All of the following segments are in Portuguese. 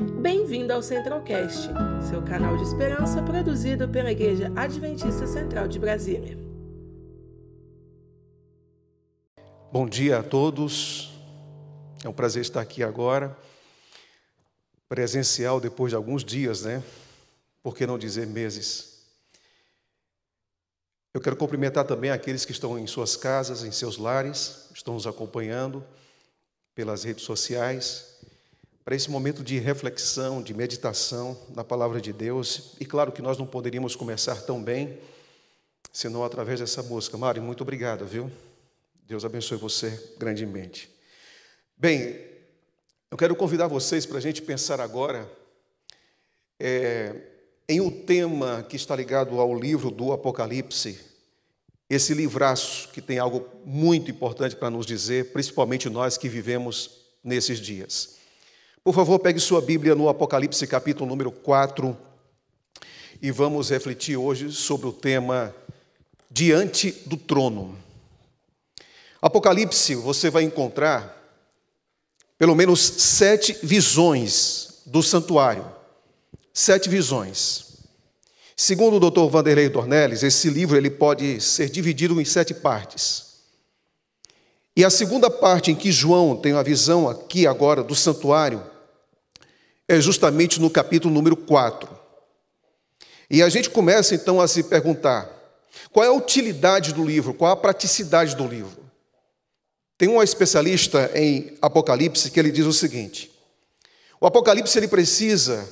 Bem-vindo ao Centralcast, seu canal de esperança produzido pela Igreja Adventista Central de Brasília. Bom dia a todos. É um prazer estar aqui agora. Presencial depois de alguns dias, né? Por que não dizer meses? Eu quero cumprimentar também aqueles que estão em suas casas, em seus lares, estão nos acompanhando pelas redes sociais, para esse momento de reflexão, de meditação na palavra de Deus. E claro que nós não poderíamos começar tão bem senão através dessa música. Mari, muito obrigado, viu? Deus abençoe você grandemente. Bem, eu quero convidar vocês para a gente pensar agora é, em um tema que está ligado ao livro do Apocalipse, esse livraço que tem algo muito importante para nos dizer, principalmente nós que vivemos nesses dias. Por favor, pegue sua Bíblia no Apocalipse, capítulo número 4, e vamos refletir hoje sobre o tema Diante do Trono. Apocalipse, você vai encontrar pelo menos sete visões do santuário. Sete visões. Segundo o Dr. Vanderlei Dornelles, esse livro ele pode ser dividido em sete partes. E a segunda parte em que João tem a visão aqui agora do santuário é justamente no capítulo número 4. E a gente começa então a se perguntar: qual é a utilidade do livro? Qual a praticidade do livro? Tem um especialista em Apocalipse que ele diz o seguinte: o Apocalipse ele precisa,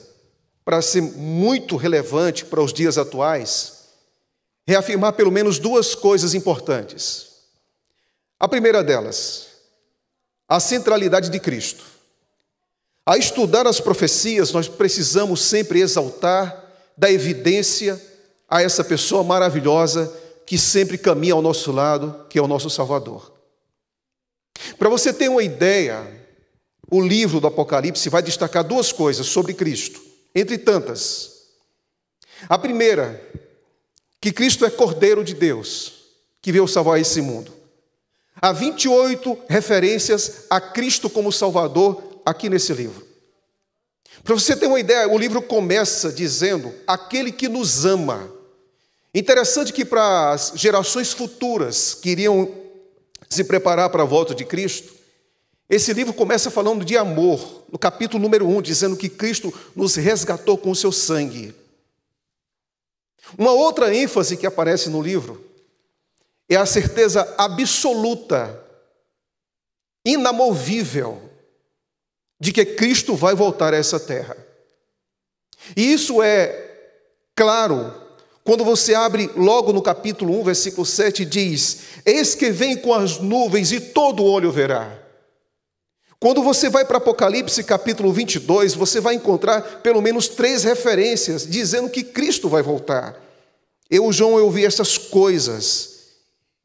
para ser muito relevante para os dias atuais, reafirmar pelo menos duas coisas importantes. A primeira delas, a centralidade de Cristo. A estudar as profecias, nós precisamos sempre exaltar, dar evidência a essa pessoa maravilhosa que sempre caminha ao nosso lado, que é o nosso Salvador. Para você ter uma ideia, o livro do Apocalipse vai destacar duas coisas sobre Cristo, entre tantas. A primeira, que Cristo é Cordeiro de Deus, que veio salvar esse mundo. Há 28 referências a Cristo como Salvador aqui nesse livro. Para você ter uma ideia, o livro começa dizendo: aquele que nos ama. Interessante que para as gerações futuras que iriam se preparar para a volta de Cristo, esse livro começa falando de amor, no capítulo número 1, dizendo que Cristo nos resgatou com o seu sangue. Uma outra ênfase que aparece no livro é a certeza absoluta, inamovível, de que Cristo vai voltar a essa terra. E isso é claro quando você abre logo no capítulo 1, versículo 7, diz: Eis que vem com as nuvens e todo olho verá. Quando você vai para Apocalipse capítulo 22, você vai encontrar pelo menos três referências dizendo que Cristo vai voltar. Eu, João, eu vi essas coisas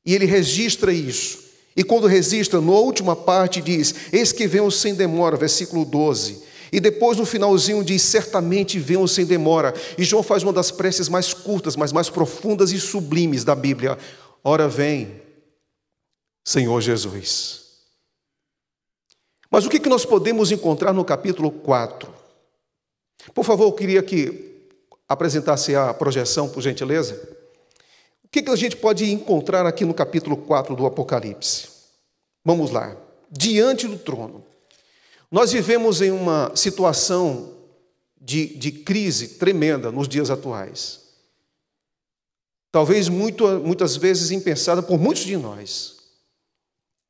e ele registra isso. E quando registra, na última parte diz: Eis que venho sem demora, versículo 12. E depois no finalzinho diz: Certamente venham sem demora. E João faz uma das preces mais curtas, mas mais profundas e sublimes da Bíblia. Ora vem, Senhor Jesus. Mas o que nós podemos encontrar no capítulo 4? Por favor, eu queria que apresentasse a projeção, por gentileza. O que a gente pode encontrar aqui no capítulo 4 do Apocalipse? Vamos lá. Diante do trono. Nós vivemos em uma situação de, de crise tremenda nos dias atuais. Talvez muito, muitas vezes impensada por muitos de nós.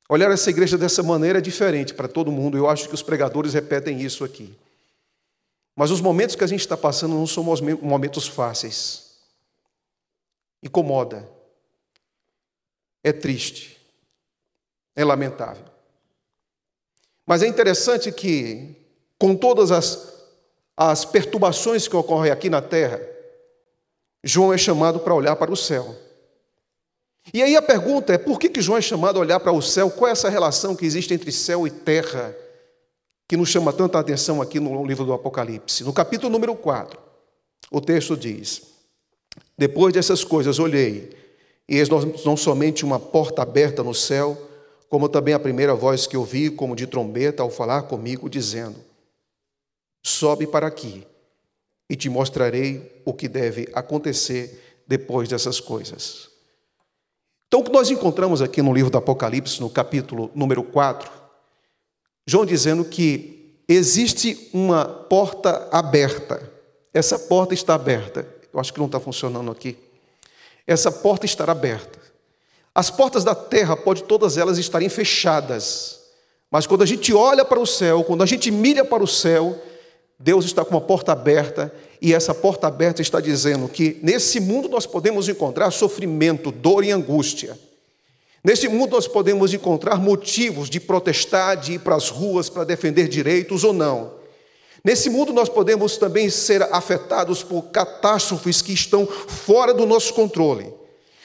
Olhar essa igreja dessa maneira é diferente para todo mundo. Eu acho que os pregadores repetem isso aqui. Mas os momentos que a gente está passando não são momentos fáceis. Incomoda. É triste. É lamentável. Mas é interessante que, com todas as, as perturbações que ocorrem aqui na terra, João é chamado para olhar para o céu. E aí a pergunta é: por que, que João é chamado a olhar para o céu? Qual é essa relação que existe entre céu e terra que nos chama tanta atenção aqui no livro do Apocalipse? No capítulo número 4, o texto diz: Depois dessas coisas olhei, e eis não somente uma porta aberta no céu, como também a primeira voz que ouvi, como de trombeta, ao falar comigo, dizendo: sobe para aqui e te mostrarei o que deve acontecer depois dessas coisas. Então, o que nós encontramos aqui no livro do Apocalipse, no capítulo número 4, João dizendo que existe uma porta aberta. Essa porta está aberta. Eu acho que não está funcionando aqui. Essa porta estará aberta. As portas da terra podem todas elas estarem fechadas. Mas quando a gente olha para o céu, quando a gente mira para o céu, Deus está com uma porta aberta e essa porta aberta está dizendo que nesse mundo nós podemos encontrar sofrimento, dor e angústia. Nesse mundo nós podemos encontrar motivos de protestar, de ir para as ruas para defender direitos ou não. Nesse mundo nós podemos também ser afetados por catástrofes que estão fora do nosso controle.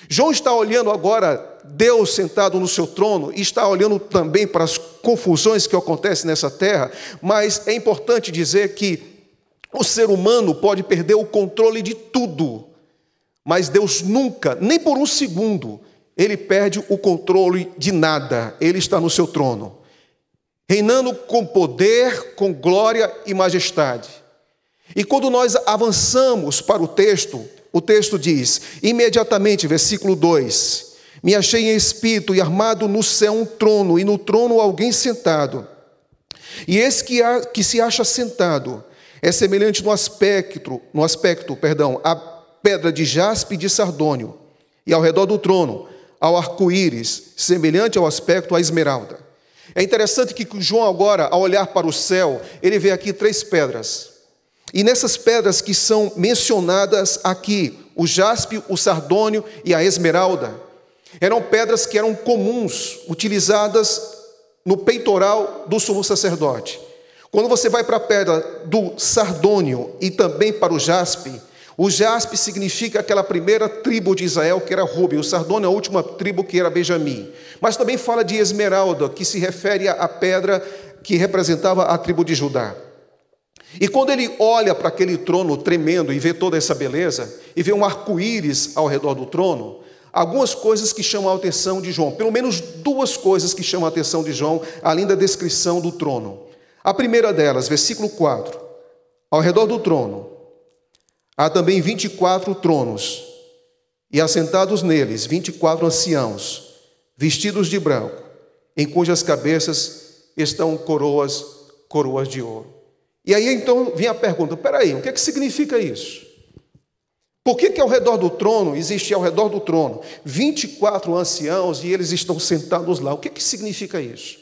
João está olhando agora Deus sentado no seu trono e está olhando também para as confusões que acontecem nessa terra, mas é importante dizer que o ser humano pode perder o controle de tudo, mas Deus nunca, nem por um segundo, ele perde o controle de nada, ele está no seu trono, reinando com poder, com glória e majestade. E quando nós avançamos para o texto, o texto diz, imediatamente, versículo 2: Me achei em espírito e armado no céu um trono, e no trono alguém sentado. E esse que, há, que se acha sentado é semelhante no aspecto, no aspecto, perdão, à pedra de jaspe de sardônio, e ao redor do trono, ao arco-íris, semelhante ao aspecto à esmeralda. É interessante que João agora, ao olhar para o céu, ele vê aqui três pedras. E nessas pedras que são mencionadas aqui, o jaspe, o sardônio e a esmeralda, eram pedras que eram comuns, utilizadas no peitoral do sumo sacerdote. Quando você vai para a pedra do sardônio e também para o jaspe, o jaspe significa aquela primeira tribo de Israel que era Rubem, o sardônio é a última tribo que era Benjamim. Mas também fala de esmeralda, que se refere à pedra que representava a tribo de Judá. E quando ele olha para aquele trono tremendo e vê toda essa beleza, e vê um arco-íris ao redor do trono, algumas coisas que chamam a atenção de João, pelo menos duas coisas que chamam a atenção de João, além da descrição do trono. A primeira delas, versículo 4: Ao redor do trono há também 24 tronos, e assentados neles 24 anciãos, vestidos de branco, em cujas cabeças estão coroas, coroas de ouro. E aí então vem a pergunta: peraí, o que, é que significa isso? Por que, que ao redor do trono, existe ao redor do trono, 24 anciãos e eles estão sentados lá? O que, é que significa isso?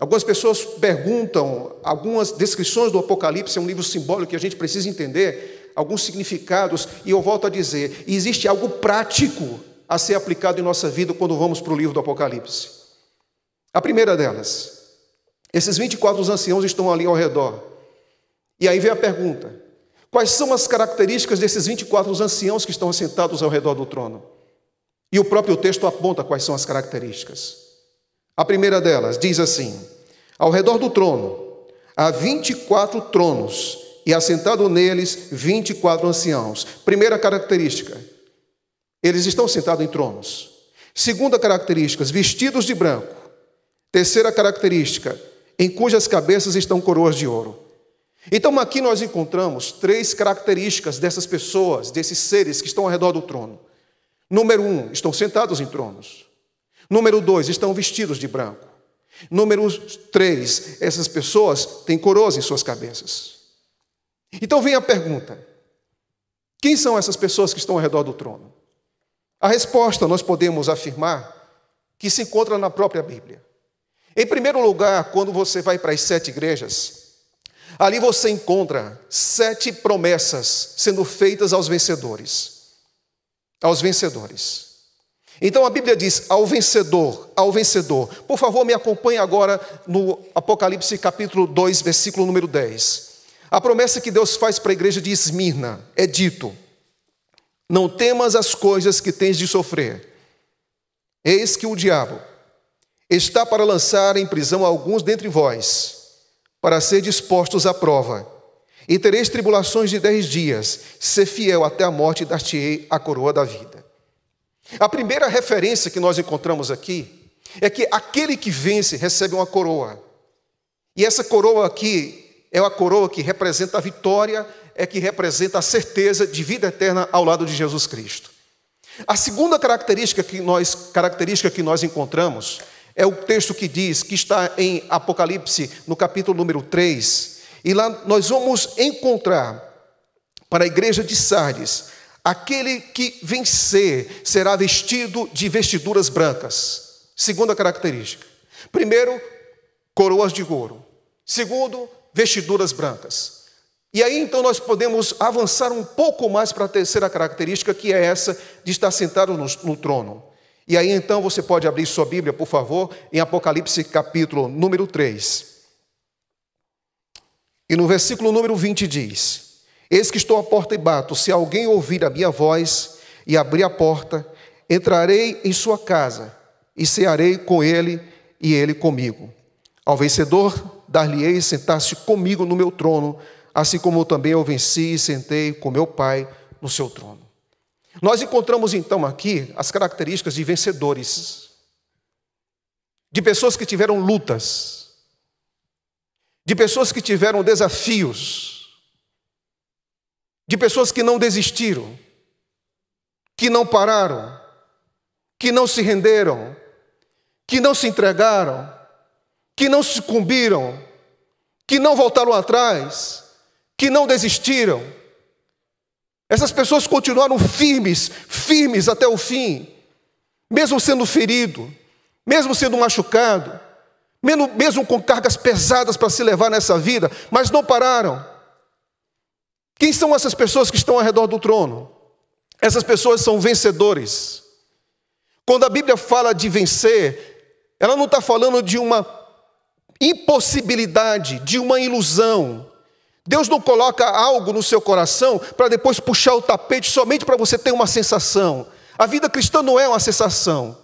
Algumas pessoas perguntam, algumas descrições do Apocalipse é um livro simbólico que a gente precisa entender, alguns significados, e eu volto a dizer: existe algo prático a ser aplicado em nossa vida quando vamos para o livro do Apocalipse. A primeira delas, esses 24 anciãos estão ali ao redor. E aí vem a pergunta: quais são as características desses 24 anciãos que estão sentados ao redor do trono? E o próprio texto aponta quais são as características. A primeira delas diz assim: Ao redor do trono há 24 tronos, e assentado neles 24 anciãos. Primeira característica: eles estão sentados em tronos. Segunda característica: vestidos de branco. Terceira característica: em cujas cabeças estão coroas de ouro. Então aqui nós encontramos três características dessas pessoas, desses seres que estão ao redor do trono. Número um, estão sentados em tronos. Número dois, estão vestidos de branco. Número três, essas pessoas têm coroas em suas cabeças. Então vem a pergunta: quem são essas pessoas que estão ao redor do trono? A resposta nós podemos afirmar que se encontra na própria Bíblia. Em primeiro lugar, quando você vai para as sete igrejas, ali você encontra sete promessas sendo feitas aos vencedores. Aos vencedores. Então a Bíblia diz ao vencedor, ao vencedor. Por favor, me acompanhe agora no Apocalipse capítulo 2, versículo número 10. A promessa que Deus faz para a igreja de Esmirna é dito: Não temas as coisas que tens de sofrer. Eis que o diabo está para lançar em prisão alguns dentre vós, para ser dispostos à prova. E tereis tribulações de dez dias, ser fiel até a morte, dar-te-ei a coroa da vida. A primeira referência que nós encontramos aqui é que aquele que vence recebe uma coroa. E essa coroa aqui é a coroa que representa a vitória, é que representa a certeza de vida eterna ao lado de Jesus Cristo. A segunda característica que nós, característica que nós encontramos é o texto que diz, que está em Apocalipse, no capítulo número 3, e lá nós vamos encontrar para a igreja de Sardes, aquele que vencer será vestido de vestiduras brancas. Segunda característica. Primeiro, coroas de ouro. Segundo, vestiduras brancas. E aí então nós podemos avançar um pouco mais para a terceira característica, que é essa de estar sentado no, no, trono. E aí então você pode abrir sua Bíblia, por favor, em Apocalipse capítulo número 3. E no versículo número 20 diz: Eis que estou à porta e bato, se alguém ouvir a minha voz e abrir a porta, entrarei em sua casa e cearei com ele e ele comigo. Ao vencedor, dar-lhe-ei sentar-se comigo no meu trono, assim como também eu venci e sentei com meu Pai no seu trono. Nós encontramos então aqui as características de vencedores, de pessoas que tiveram lutas, de pessoas que tiveram desafios, de pessoas que não desistiram, que não pararam, que não se renderam, que não se entregaram, que não sucumbiram, que não voltaram atrás, que não desistiram. Essas pessoas continuaram firmes, firmes até o fim, mesmo sendo ferido, mesmo sendo machucado, mesmo, com cargas pesadas para se levar nessa vida, mas não pararam. Quem são essas pessoas que estão ao redor do trono? Essas pessoas são vencedores. Quando a Bíblia fala de vencer, ela não está falando de uma impossibilidade, de uma ilusão. Deus não coloca algo no seu coração para depois puxar o tapete somente para você ter uma sensação. A vida cristã não é uma sensação.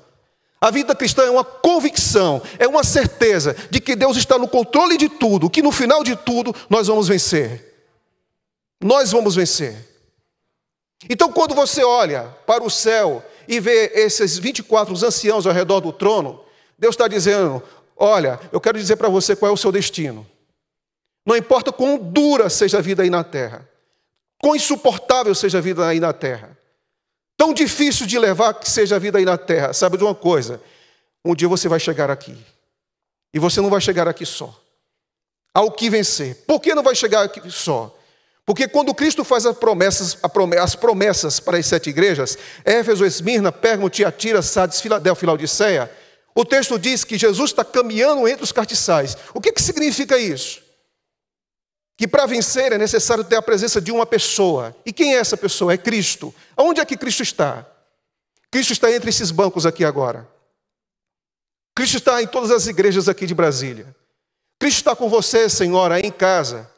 A vida cristã é uma convicção, é uma certeza de que Deus está no controle de tudo, que no final de tudo nós vamos vencer. Nós vamos vencer. Então, quando você olha para o céu e vê esses 24 anciãos ao redor do trono, Deus está dizendo: Olha, eu quero dizer para você qual é o seu destino. Não importa quão dura seja a vida aí na terra, quão insuportável seja a vida aí na terra, tão difícil de levar que seja a vida aí na terra, sabe de uma coisa? Um dia você vai chegar aqui. E você não vai chegar aqui só. Ao que vencer. Por que não vai chegar aqui só? Porque quando Cristo faz as promessas, as promessas para as sete igrejas, Éfeso, Esmirna, Pérgamo, Tiatira, Sardes, Filadélfia e Laodiceia, o texto diz que Jesus está caminhando entre os cartiçais. O que, que significa isso? Que para vencer é necessário ter a presença de uma pessoa. E quem é essa pessoa? É Cristo. Onde é que Cristo está? Cristo está entre esses bancos aqui agora. Cristo está em todas as igrejas aqui de Brasília. Cristo está com você, Senhora, em casa,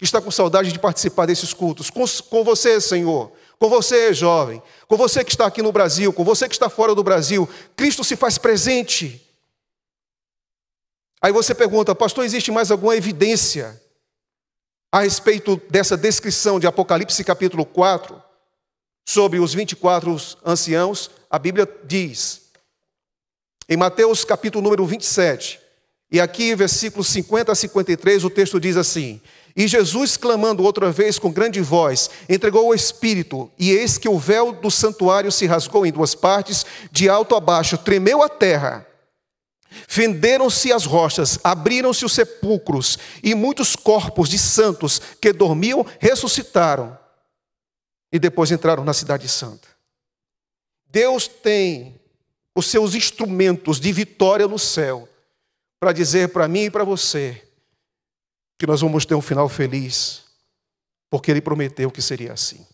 que está com saudade de participar desses cultos. Com, com você, Senhor, com você, jovem, com você que está aqui no Brasil, com você que está fora do Brasil, Cristo se faz presente. Aí você pergunta, pastor, existe mais alguma evidência a respeito dessa descrição de Apocalipse capítulo 4 sobre os 24 anciãos? A Bíblia diz, em Mateus capítulo número 27, e aqui versículos 50 a 53, o texto diz assim: e Jesus, clamando outra vez com grande voz, entregou o Espírito, e eis que o véu do santuário se rasgou em duas partes, de alto a baixo, tremeu a terra. Fenderam-se as rochas, abriram-se os sepulcros, e muitos corpos de santos que dormiam ressuscitaram, e depois entraram na Cidade Santa. Deus tem os seus instrumentos de vitória no céu para dizer para mim e para você que nós vamos ter um final feliz, porque Ele prometeu que seria assim.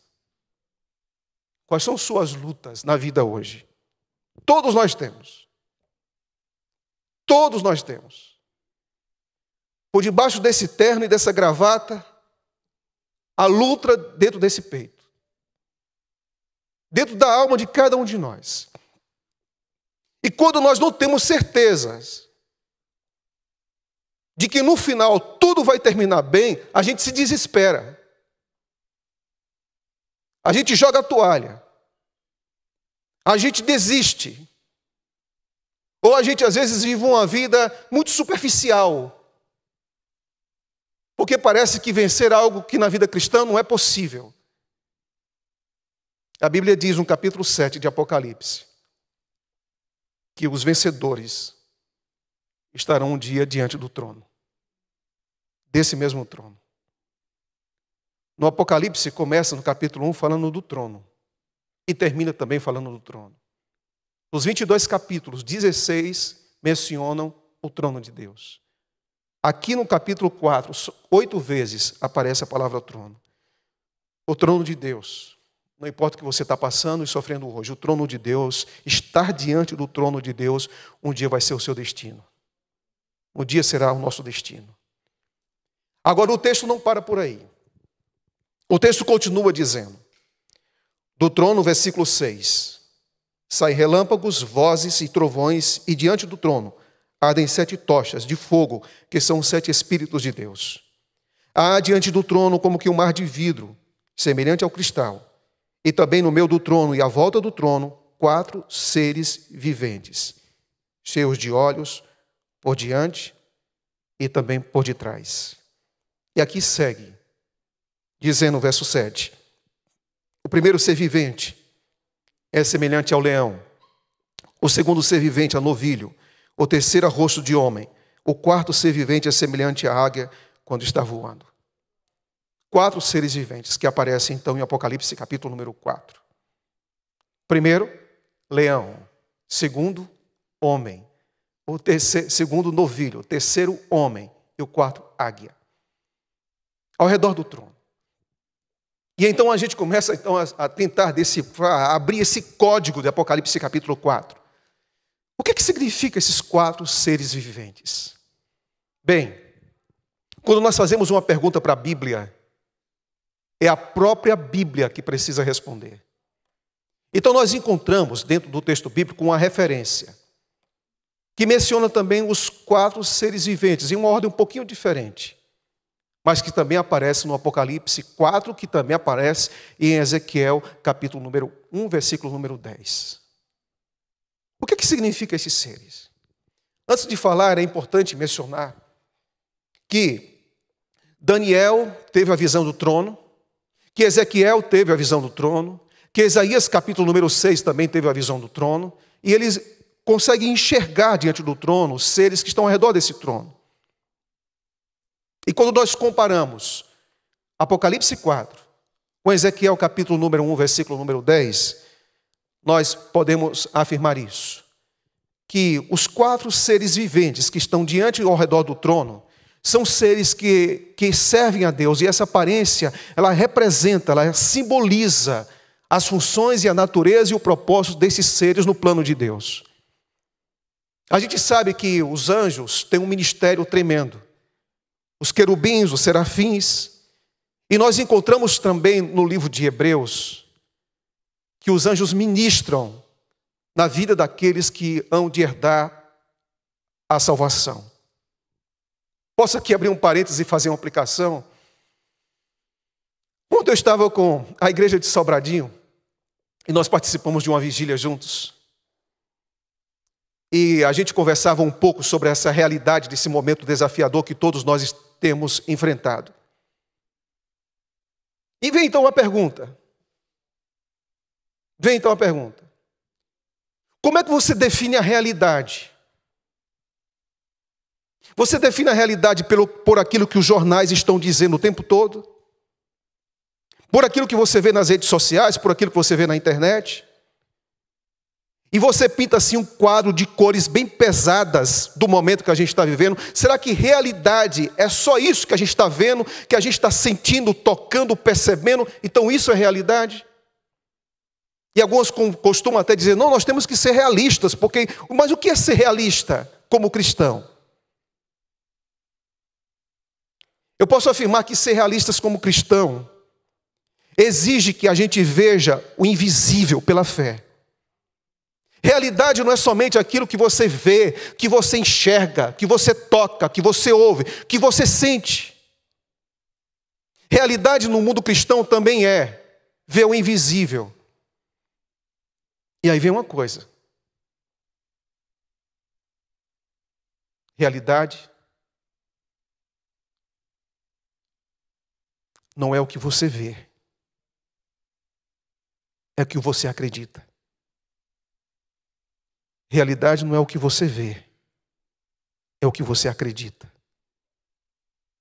Quais são suas lutas na vida hoje? Todos nós temos. Todos nós temos. Por debaixo desse terno e dessa gravata, a luta dentro desse peito. Dentro da alma de cada um de nós. E quando nós não temos certezas de que no final tudo vai terminar bem, a gente se desespera. A gente joga a toalha. A gente desiste. Ou a gente às vezes vive uma vida muito superficial. Porque parece que vencer algo que na vida cristã não é possível. A Bíblia diz no capítulo 7 de Apocalipse que os vencedores estarão um dia diante do trono, desse mesmo trono. No Apocalipse começa no capítulo 1 falando do trono e termina também falando do trono. Nos 22 capítulos, 16 mencionam o trono de Deus. Aqui no capítulo 4, oito vezes aparece a palavra trono. O trono de Deus. Não importa o que você está passando e sofrendo hoje, o trono de Deus, estar diante do trono de Deus, um dia vai ser o seu destino. Um dia será o nosso destino. Agora, o texto não para por aí. O texto continua dizendo: do trono, versículo 6. Saem relâmpagos, vozes e trovões, e diante do trono ardem sete tochas de fogo, que são os sete Espíritos de Deus. Há diante do trono como que um mar de vidro, semelhante ao cristal, e também no meio do trono e à volta do trono, quatro seres viventes, cheios de olhos por diante e também por detrás. E aqui segue, dizendo no verso 7: o primeiro ser vivente é semelhante ao leão. O segundo ser vivente a novilho. O terceiro a rosto de homem. O quarto ser vivente é semelhante à águia quando está voando. Quatro seres viventes que aparecem então em Apocalipse capítulo número 4. Primeiro, leão. Segundo, homem. O terceiro, segundo, novilho. O terceiro, homem. E o quarto, águia. Ao redor do trono. E então a gente começa então, a, tentar a abrir esse código de Apocalipse capítulo 4. O que, que significa esses quatro seres viventes? Bem, quando nós fazemos uma pergunta para a Bíblia, é a própria Bíblia que precisa responder. Então nós encontramos dentro do texto bíblico uma referência que menciona também os quatro seres viventes em uma ordem um pouquinho diferente mas que também aparece no Apocalipse 4, que também aparece em Ezequiel, capítulo número 1, versículo número 10. O que, que significa esses seres? Antes de falar, é importante mencionar que Daniel teve a visão do trono, que Ezequiel teve a visão do trono, que Isaías, capítulo número 6, também teve a visão do trono, e eles conseguem enxergar diante do trono os seres que estão ao redor desse trono. E quando nós comparamos Apocalipse 4 com Ezequiel capítulo número 1, versículo número 10, nós podemos afirmar isso. Que os quatro seres viventes que estão diante e ao redor do trono são seres que, que servem a Deus, e essa aparência, ela representa, ela simboliza as funções e a natureza e o propósito desses seres no plano de Deus. A gente sabe que os anjos têm um ministério tremendo os querubins, os serafins. E nós encontramos também no livro de Hebreus que os anjos ministram na vida daqueles que hão de herdar a salvação. Posso aqui abrir um parênteses e fazer uma aplicação? Quando eu estava com a igreja de Sobradinho, e nós participamos de uma vigília juntos, e a gente conversava um pouco sobre essa realidade desse momento desafiador que todos nós temos enfrentado. E vem então a pergunta. Vem então a pergunta. Como é que você define a realidade? Você define a realidade pelo, por aquilo que os jornais estão dizendo o tempo todo? Por aquilo que você vê nas redes sociais, por aquilo que você vê na internet? E você pinta assim um quadro de cores bem pesadas do momento que a gente está vivendo, será que realidade é só isso que a gente está vendo, que a gente está sentindo, tocando, percebendo? Então isso é realidade? E alguns costumam até dizer: não, nós temos que ser realistas, porque. Mas o que é ser realista como cristão? Eu posso afirmar que ser realistas como cristão exige que a gente veja o invisível pela fé. Realidade não é somente aquilo que você vê, que você enxerga, que você toca, que você ouve, que você sente. Realidade no mundo cristão também é ver o invisível. E aí vem uma coisa. Realidade não é o que você vê, é o que você acredita. Realidade não é o que você vê, é o que você acredita.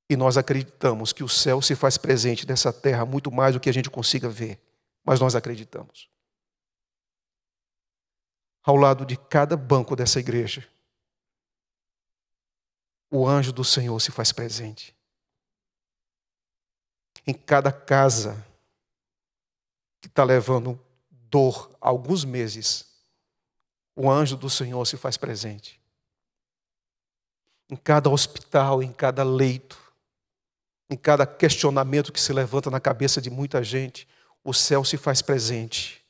E nós acreditamos que o céu se faz presente nessa terra muito mais do que a gente consiga ver, mas nós acreditamos. Ao lado de cada banco dessa igreja, o anjo do Senhor se faz presente. Em cada casa que está levando dor há alguns meses, o anjo do Senhor se faz presente. Em cada hospital, em cada leito, em cada questionamento que se levanta na cabeça de muita gente, o céu se faz presente.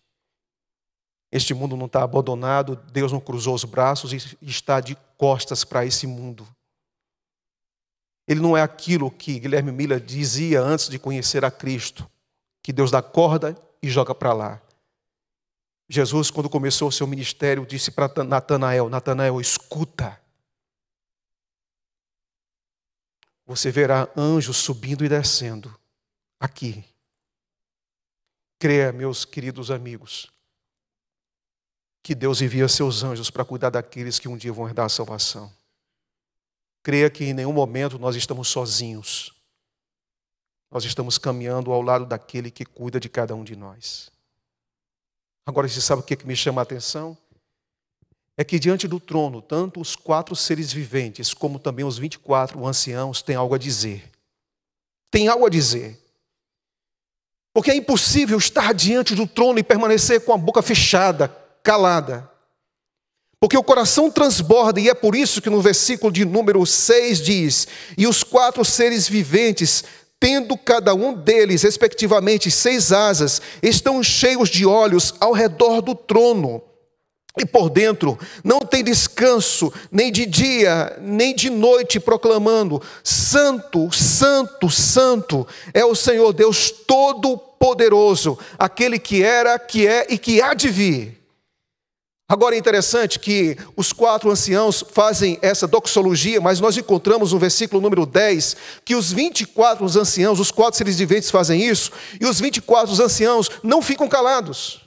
Este mundo não está abandonado, Deus não cruzou os braços e está de costas para esse mundo. Ele não é aquilo que Guilherme Miller dizia antes de conhecer a Cristo, que Deus dá corda e joga para lá. Jesus, quando começou o seu ministério, disse para Natanael: Natanael, escuta. Você verá anjos subindo e descendo aqui. Creia, meus queridos amigos, que Deus envia seus anjos para cuidar daqueles que um dia vão herdar a salvação. Creia que em nenhum momento nós estamos sozinhos. Nós estamos caminhando ao lado daquele que cuida de cada um de nós. Agora, você sabe o que me chama a atenção? É que diante do trono, tanto os quatro seres viventes, como também os 24 anciãos, têm algo a dizer. Tem algo a dizer. Porque é impossível estar diante do trono e permanecer com a boca fechada, calada. Porque o coração transborda, e é por isso que no versículo de número 6 diz: E os quatro seres viventes tendo cada um deles, respectivamente, seis asas, estão cheios de olhos ao redor do trono. E por dentro não tem descanso, nem de dia, nem de noite, proclamando: Santo, Santo, Santo é o Senhor Deus Todo-Poderoso, aquele que era, que é e que há de vir. Agora é interessante que os quatro anciãos fazem essa doxologia, mas nós encontramos no versículo número 10 que os 24 anciãos, os quatro seres viventes fazem isso, e os 24 anciãos não ficam calados.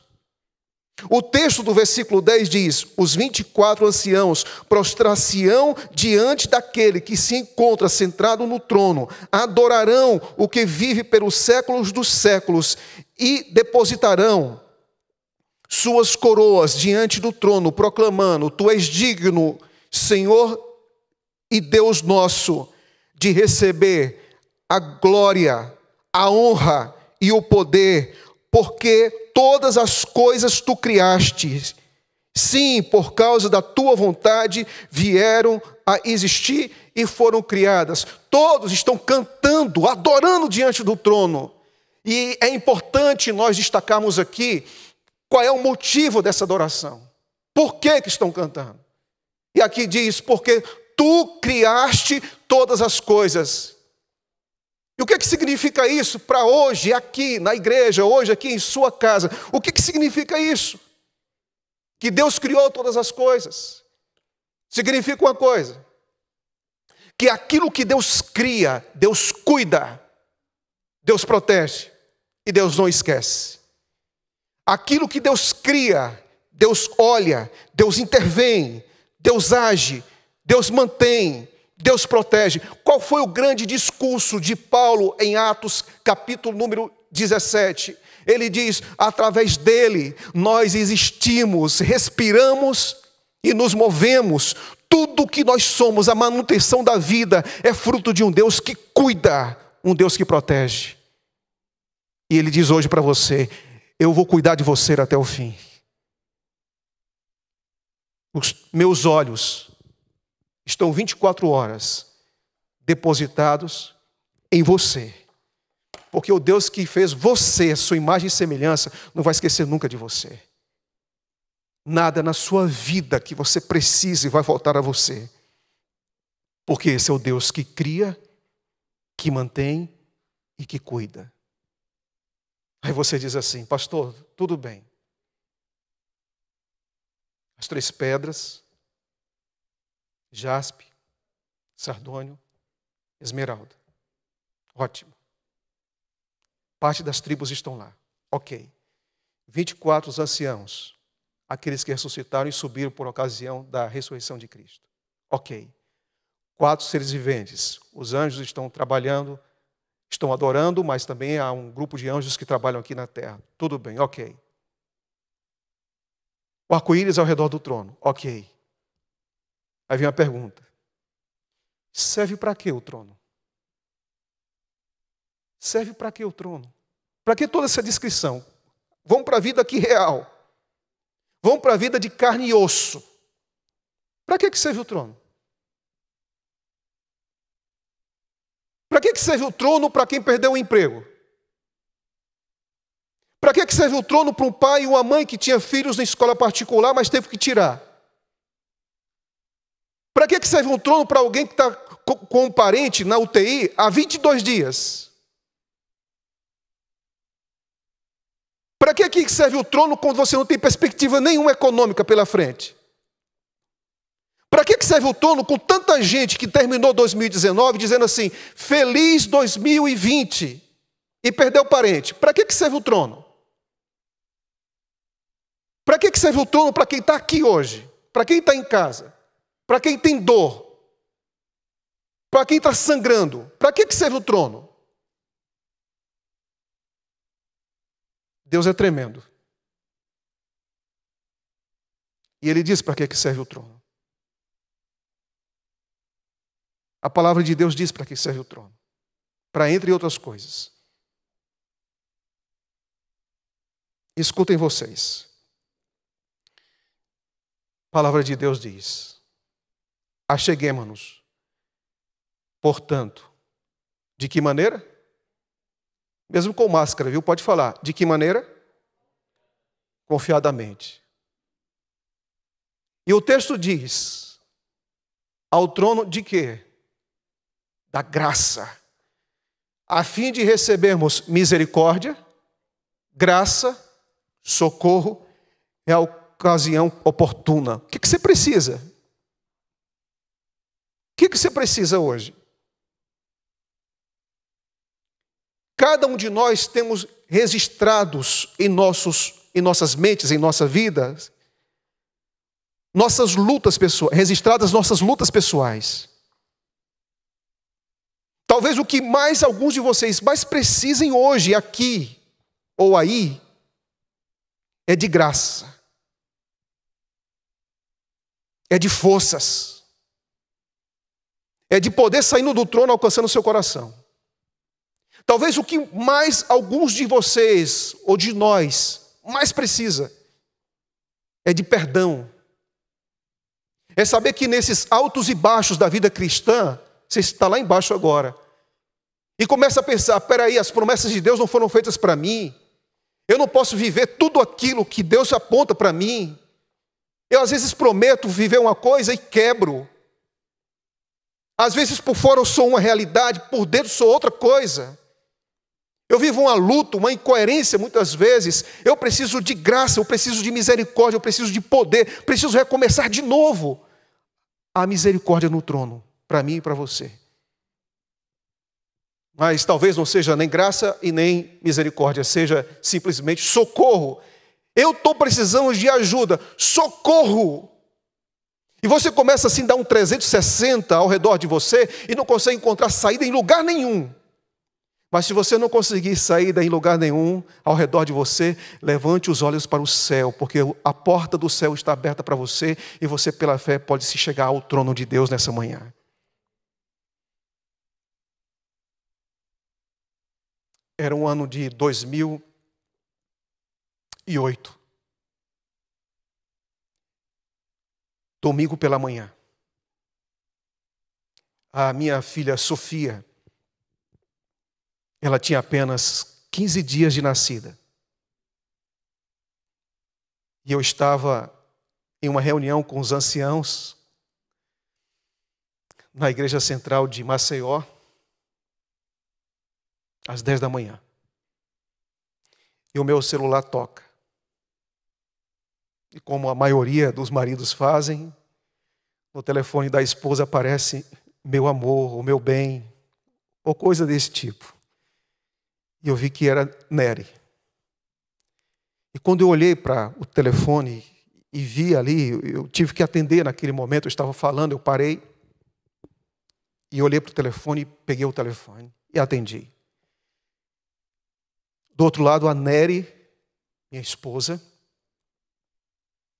O texto do versículo 10 diz: Os 24 anciãos prostrar-se-ão diante daquele que se encontra sentado no trono, adorarão o que vive pelos séculos dos séculos e depositarão suas coroas diante do trono, proclamando: Tu és digno, Senhor e Deus nosso, de receber a glória, a honra e o poder, porque todas as coisas tu criaste. Sim, por causa da tua vontade vieram a existir e foram criadas. Todos estão cantando, adorando diante do trono. E é importante nós destacarmos aqui qual é o motivo dessa adoração? Por que, que estão cantando? E aqui diz: porque tu criaste todas as coisas. E o que, que significa isso para hoje, aqui na igreja, hoje aqui em sua casa? O que, que significa isso? Que Deus criou todas as coisas. Significa uma coisa: que aquilo que Deus cria, Deus cuida, Deus protege e Deus não esquece. Aquilo que Deus cria, Deus olha, Deus intervém, Deus age, Deus mantém, Deus protege. Qual foi o grande discurso de Paulo em Atos, capítulo número 17? Ele diz: através dele nós existimos, respiramos e nos movemos. Tudo que nós somos, a manutenção da vida, é fruto de um Deus que cuida, um Deus que protege. E ele diz hoje para você: eu vou cuidar de você até o fim. Os meus olhos estão 24 horas depositados em você. Porque o Deus que fez você, sua imagem e semelhança, não vai esquecer nunca de você. Nada na sua vida que você precise vai voltar a você. Porque esse é o Deus que cria, que mantém e que cuida. Aí você diz assim, pastor, tudo bem. As três pedras, jaspe, sardônio, esmeralda. Ótimo. Parte das tribos estão lá. Ok. 24 os anciãos, aqueles que ressuscitaram e subiram por ocasião da ressurreição de Cristo. Ok. Quatro seres viventes. Os anjos estão trabalhando, estão adorando, mas também há um grupo de anjos que trabalham aqui na terra. Tudo bem, ok. O arco-íris ao redor do trono. Ok. Aí vem a pergunta: serve para que o trono? Serve para que o trono? Para que toda essa descrição? Vamos para a vida aqui real. Vamos para a vida de carne e osso. Para que, que serve o trono? Para que, que serve o trono para quem perdeu o emprego? Para que, que serve o trono para um pai e uma mãe que tinha filhos na escola particular, mas teve que tirar? Para que, que serve um trono para alguém que está com um parente na UTI há 22 dias? Para que, que serve o trono quando você não tem perspectiva nenhuma econômica pela frente? Que, serve o trono com tanta gente que terminou 2019 dizendo assim, feliz 2020 e perdeu parente? Para que, que serve o trono? Para que, que serve o trono para quem está aqui hoje? Para quem está em casa? Para quem tem dor? Para quem está sangrando? Para que, que serve o trono? Deus é tremendo. E ele diz para que, que serve o trono. A palavra de Deus diz para que serve o trono. Para entre outras coisas. Escutem vocês. A palavra de Deus diz: Acheguemos-nos. Portanto, de que maneira? Mesmo com máscara, viu? Pode falar. De que maneira? Confiadamente. E o texto diz: ao trono de quê? Da graça, a fim de recebermos misericórdia, graça, socorro é a ocasião oportuna. O que, você precisa? que, que você precisa hoje? Cada um de nós temos registrados em, nossos, em nossas mentes, em nossa vida, nossas lutas pessoais, registradas nossas lutas pessoais. Talvez o que mais alguns de vocês mais precisem hoje, aqui ou aí, é de graça, é de forças é de poder saindo do trono alcançando o seu coração. Talvez o que mais alguns de vocês ou de nós mais precisa é de perdão. É saber que nesses altos e baixos da vida cristã, você está lá embaixo agora. E começa a pensar: peraí, as promessas de Deus não foram feitas para mim. Eu não posso viver tudo aquilo que Deus aponta para mim. Eu às vezes prometo viver uma coisa e quebro. Às vezes por fora eu sou uma realidade, por dentro sou outra coisa. Eu vivo uma luta, uma incoerência muitas vezes. Eu preciso de graça, eu preciso de misericórdia, eu preciso de poder, preciso recomeçar de novo. A misericórdia no trono, para mim e para você. Mas talvez não seja nem graça e nem misericórdia, seja simplesmente socorro. Eu estou precisando de ajuda, socorro. E você começa assim a dar um 360 ao redor de você e não consegue encontrar saída em lugar nenhum. Mas se você não conseguir saída em lugar nenhum ao redor de você, levante os olhos para o céu, porque a porta do céu está aberta para você e você, pela fé, pode se chegar ao trono de Deus nessa manhã. Era um ano de 2008. domingo pela manhã. A minha filha Sofia, ela tinha apenas 15 dias de nascida. E eu estava em uma reunião com os anciãos na igreja central de Maceió, às 10 da manhã. E o meu celular toca. E como a maioria dos maridos fazem, no telefone da esposa aparece meu amor, o meu bem, ou coisa desse tipo. E eu vi que era Nery. E quando eu olhei para o telefone e vi ali, eu tive que atender naquele momento, eu estava falando, eu parei e olhei para o telefone, peguei o telefone e atendi. Do outro lado, a Nery, minha esposa,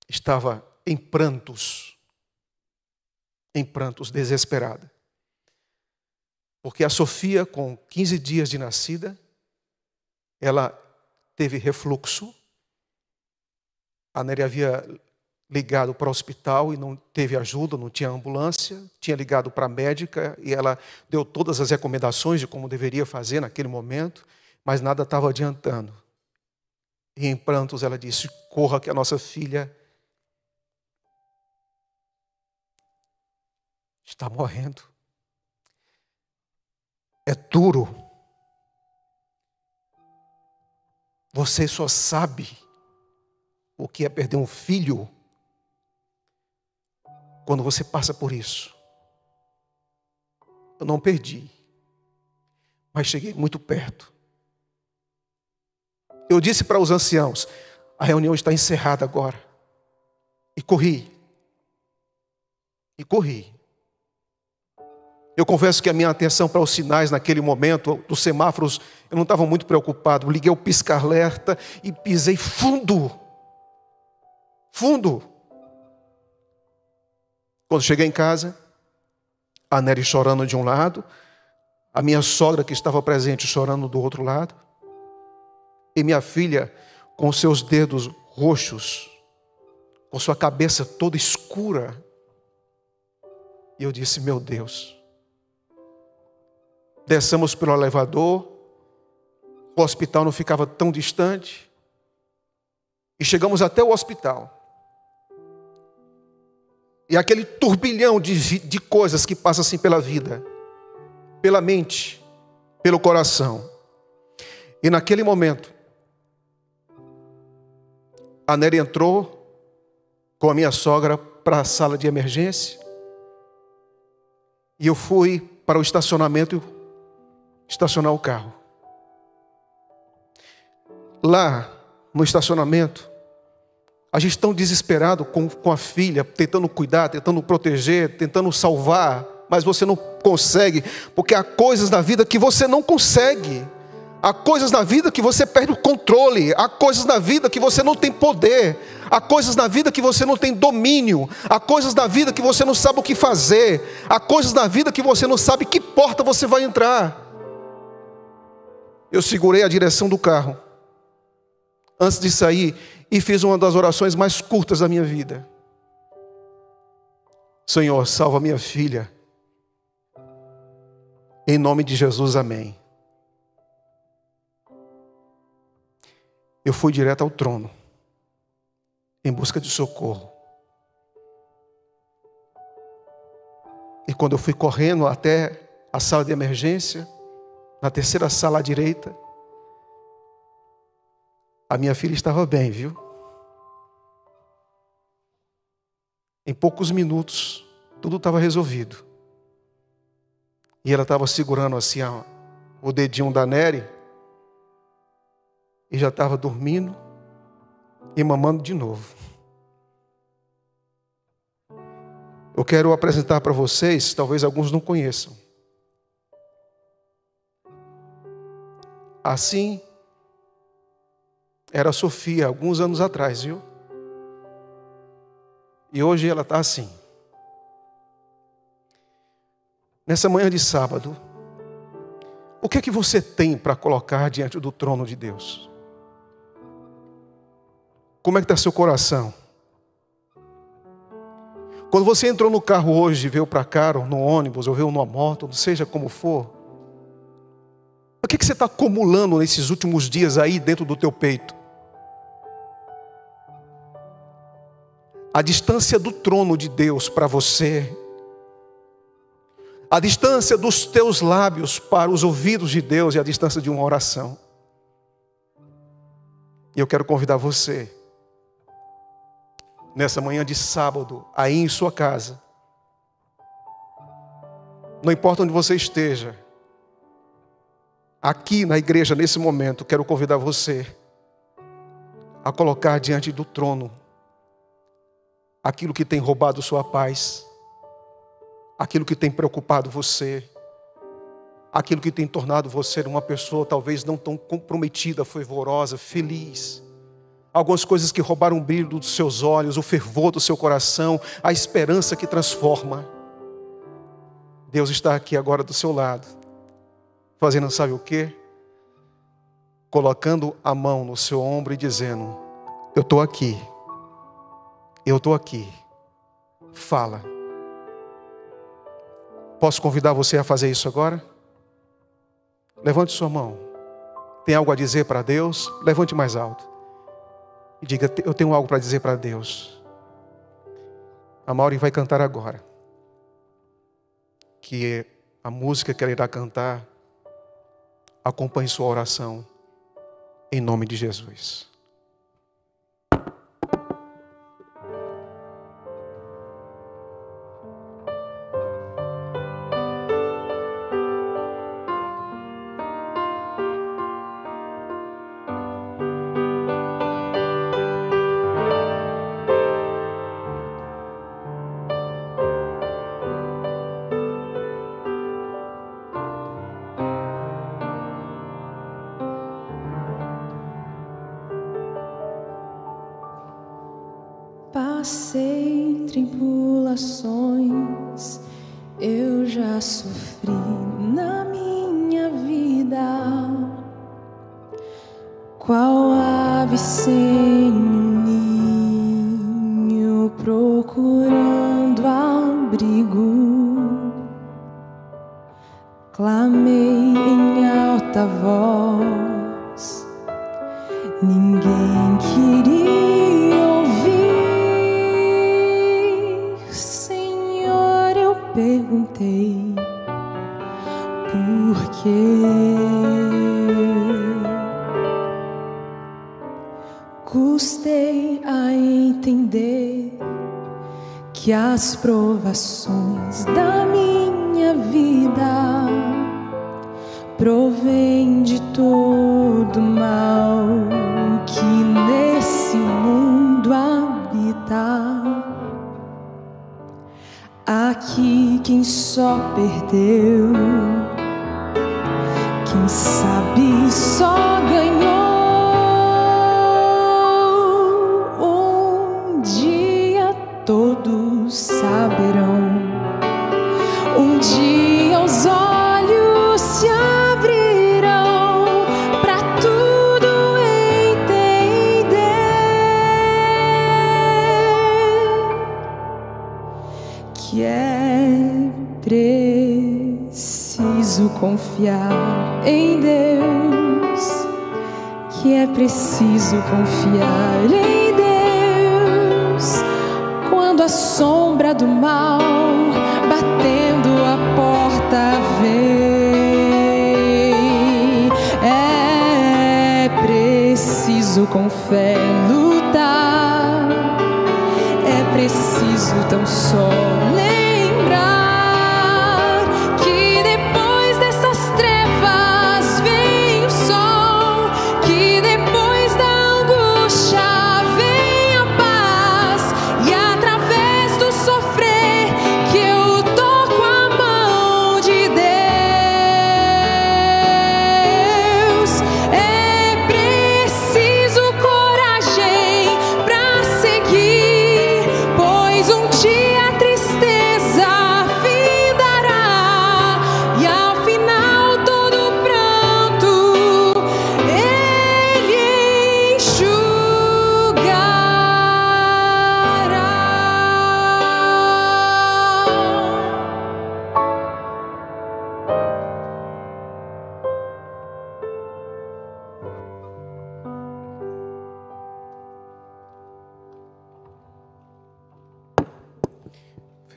estava em prantos, em prantos, desesperada. Porque a Sofia, com 15 dias de nascida, ela teve refluxo. A Nery havia ligado para o hospital e não teve ajuda, não tinha ambulância, tinha ligado para a médica e ela deu todas as recomendações de como deveria fazer naquele momento, mas nada estava adiantando. E em prantos ela disse: Corra, que a nossa filha está morrendo. É duro. Você só sabe o que é perder um filho quando você passa por isso. Eu não perdi, mas cheguei muito perto. Eu disse para os anciãos: a reunião está encerrada agora. E corri. E corri. Eu confesso que a minha atenção para os sinais naquele momento, dos semáforos, eu não estava muito preocupado. Liguei o pisca-alerta e pisei fundo. Fundo. Quando cheguei em casa, a Nery chorando de um lado, a minha sogra que estava presente chorando do outro lado, e minha filha com seus dedos roxos, com sua cabeça toda escura. E eu disse: Meu Deus. Desçamos pelo elevador, o hospital não ficava tão distante, e chegamos até o hospital. E aquele turbilhão de, de coisas que passa assim pela vida, pela mente, pelo coração. E naquele momento, a Nery entrou com a minha sogra para a sala de emergência. E eu fui para o estacionamento estacionar o carro. Lá no estacionamento, a gente tão desesperado com, com a filha, tentando cuidar, tentando proteger, tentando salvar, mas você não consegue, porque há coisas na vida que você não consegue. Há coisas na vida que você perde o controle, há coisas na vida que você não tem poder, há coisas na vida que você não tem domínio, há coisas na vida que você não sabe o que fazer, há coisas na vida que você não sabe que porta você vai entrar. Eu segurei a direção do carro antes de sair e fiz uma das orações mais curtas da minha vida. Senhor, salva minha filha. Em nome de Jesus, amém. Eu fui direto ao trono, em busca de socorro. E quando eu fui correndo até a sala de emergência, na terceira sala à direita, a minha filha estava bem, viu? Em poucos minutos, tudo estava resolvido. E ela estava segurando assim o dedinho da Nery e já estava dormindo e mamando de novo. Eu quero apresentar para vocês, talvez alguns não conheçam. Assim era a Sofia, alguns anos atrás, viu? E hoje ela está assim. Nessa manhã de sábado, o que é que você tem para colocar diante do trono de Deus? Como é que está seu coração? Quando você entrou no carro hoje, veio para cá, ou no ônibus, ou veio numa moto, seja como for, o que, que você está acumulando nesses últimos dias aí dentro do teu peito? a distância do trono de Deus para você, a distância dos teus lábios para os ouvidos de Deus e a distância de uma oração. E eu quero convidar você, nessa manhã de sábado, aí em sua casa, não importa onde você esteja, aqui na igreja, nesse momento, quero convidar você a colocar diante do trono aquilo que tem roubado sua paz, aquilo que tem preocupado você, aquilo que tem tornado você uma pessoa talvez não tão comprometida, fervorosa, feliz. Algumas coisas que roubaram o brilho dos seus olhos, o fervor do seu coração, a esperança que transforma. Deus está aqui agora do seu lado, fazendo sabe o quê? Colocando a mão no seu ombro e dizendo: Eu estou aqui, eu estou aqui, fala. Posso convidar você a fazer isso agora? Levante sua mão. Tem algo a dizer para Deus? Levante mais alto. E diga: Eu tenho algo para dizer para Deus. A Mauri vai cantar agora. Que a música que ela irá cantar acompanhe sua oração. Em nome de Jesus. Passei tribulações, eu já sofri na minha vida. Qual ave sem provações Um dia os olhos se abrirão para tudo entender que é preciso confiar em Deus, que é preciso confiar em Deus. Quando a sombra do mal preciso com fé lutar. É preciso tão só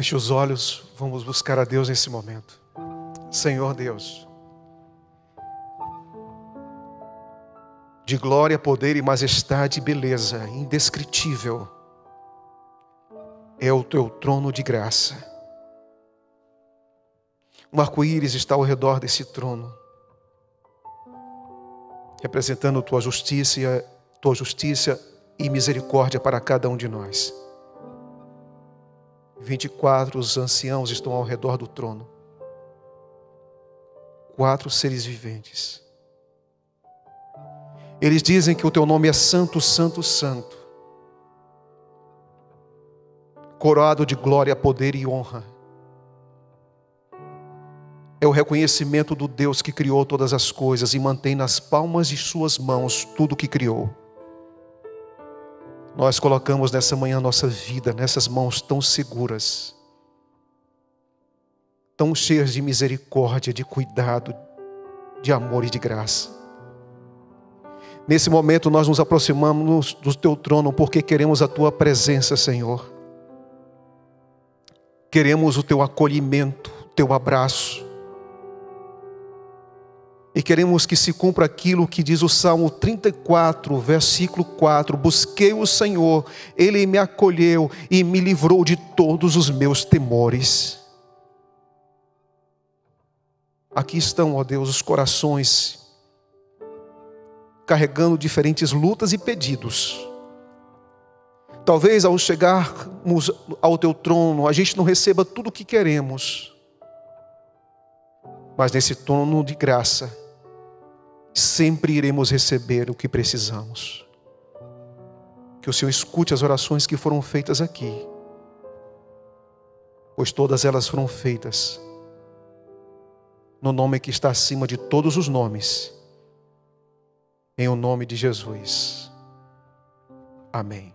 Feche os olhos, vamos buscar a Deus nesse momento. Senhor Deus, de glória, poder e majestade e beleza indescritível, é o teu trono de graça. Um arco-íris está ao redor desse trono. representando tua justiça, tua justiça e misericórdia para cada um de nós. 24 os anciãos estão ao redor do trono. Quatro seres viventes. Eles dizem que o teu nome é Santo, Santo, Santo. Coroado de glória, poder e honra. É o reconhecimento do Deus que criou todas as coisas e mantém nas palmas de suas mãos tudo o que criou. Nós colocamos nessa manhã nossa vida nessas mãos tão seguras, tão cheias de misericórdia, de cuidado, de amor e de graça. Nesse momento nós nos aproximamos do teu trono porque queremos a tua presença, Senhor. Queremos o teu acolhimento, o teu abraço. E queremos que se cumpra aquilo que diz o Salmo 34, versículo 4: Busquei o Senhor, ele me acolheu e me livrou de todos os meus temores. Aqui estão, ó Deus, os corações carregando diferentes lutas e pedidos. Talvez ao chegarmos ao teu trono, a gente não receba tudo o que queremos, mas nesse trono de graça, sempre iremos receber o que precisamos. Que o Senhor escute as orações que foram feitas aqui, pois todas elas foram feitas no nome que está acima de todos os nomes, em o nome de Jesus. Amém.